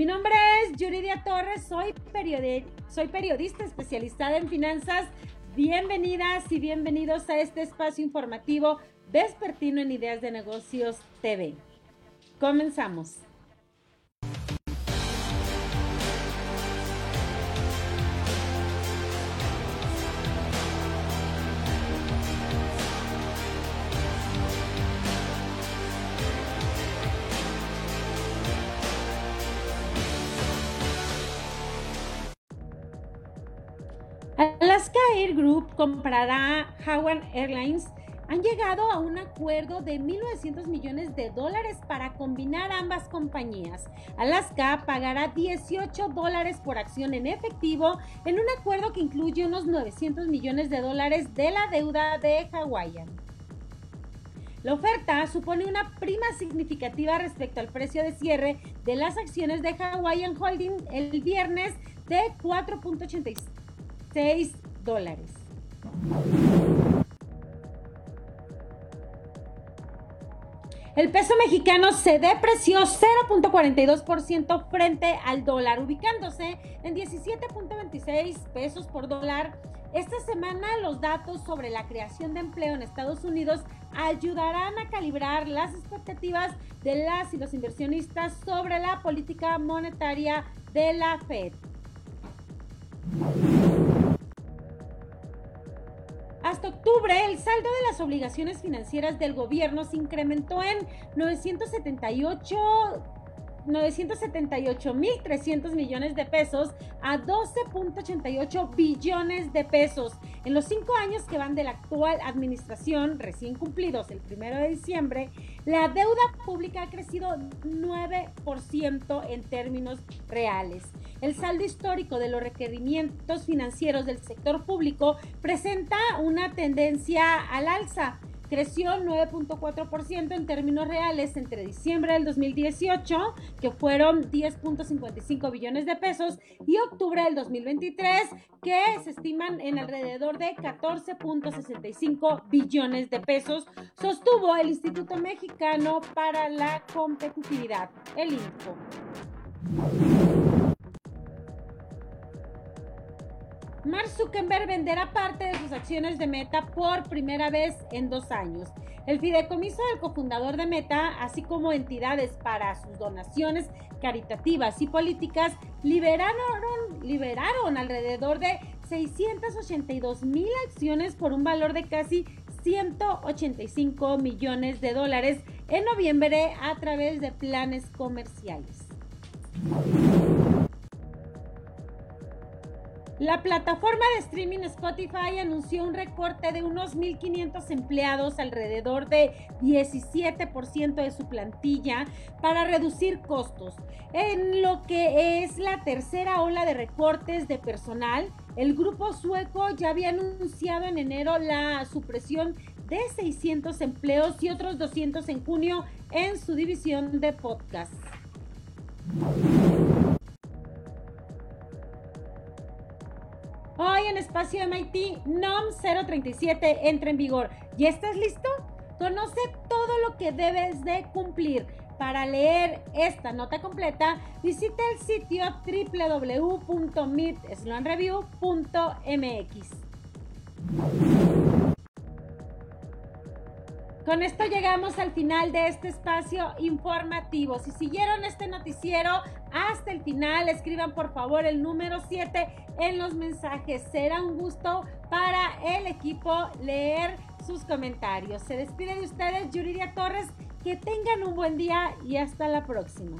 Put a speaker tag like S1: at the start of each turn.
S1: Mi nombre es Yuridia Torres, soy, soy periodista especializada en finanzas. Bienvenidas y bienvenidos a este espacio informativo vespertino en Ideas de Negocios TV. Comenzamos. Alaska Air Group comprará Hawaiian Airlines. Han llegado a un acuerdo de 1.900 millones de dólares para combinar ambas compañías. Alaska pagará 18 dólares por acción en efectivo en un acuerdo que incluye unos 900 millones de dólares de la deuda de Hawaiian. La oferta supone una prima significativa respecto al precio de cierre de las acciones de Hawaiian Holding el viernes de 4.86 6 El peso mexicano se depreció 0.42% frente al dólar, ubicándose en 17.26 pesos por dólar. Esta semana los datos sobre la creación de empleo en Estados Unidos ayudarán a calibrar las expectativas de las y los inversionistas sobre la política monetaria de la Fed. Octubre, el saldo de las obligaciones financieras del gobierno se incrementó en 978 978.300 millones de pesos a 12.88 billones de pesos. En los cinco años que van de la actual administración, recién cumplidos el primero de diciembre, la deuda pública ha crecido 9% en términos reales. El saldo histórico de los requerimientos financieros del sector público presenta una tendencia al alza creció 9.4% en términos reales entre diciembre del 2018, que fueron 10.55 billones de pesos, y octubre del 2023, que se estiman en alrededor de 14.65 billones de pesos, sostuvo el Instituto Mexicano para la Competitividad, el INCO. Mark Zuckerberg venderá parte de sus acciones de Meta por primera vez en dos años. El fideicomiso del cofundador de Meta, así como entidades para sus donaciones caritativas y políticas, liberaron, liberaron alrededor de 682 mil acciones por un valor de casi 185 millones de dólares en noviembre a través de planes comerciales. La plataforma de streaming Spotify anunció un recorte de unos 1.500 empleados, alrededor de 17% de su plantilla, para reducir costos. En lo que es la tercera ola de recortes de personal, el grupo sueco ya había anunciado en enero la supresión de 600 empleos y otros 200 en junio en su división de podcast. Hoy en Espacio MIT, NOM 037 entra en vigor. ¿Ya estás listo? Conoce todo lo que debes de cumplir. Para leer esta nota completa, visita el sitio www.meetslanreview.mx. Con esto llegamos al final de este espacio informativo. Si siguieron este noticiero hasta el final, escriban por favor el número 7 en los mensajes. Será un gusto para el equipo leer sus comentarios. Se despide de ustedes Yuridia Torres. Que tengan un buen día y hasta la próxima.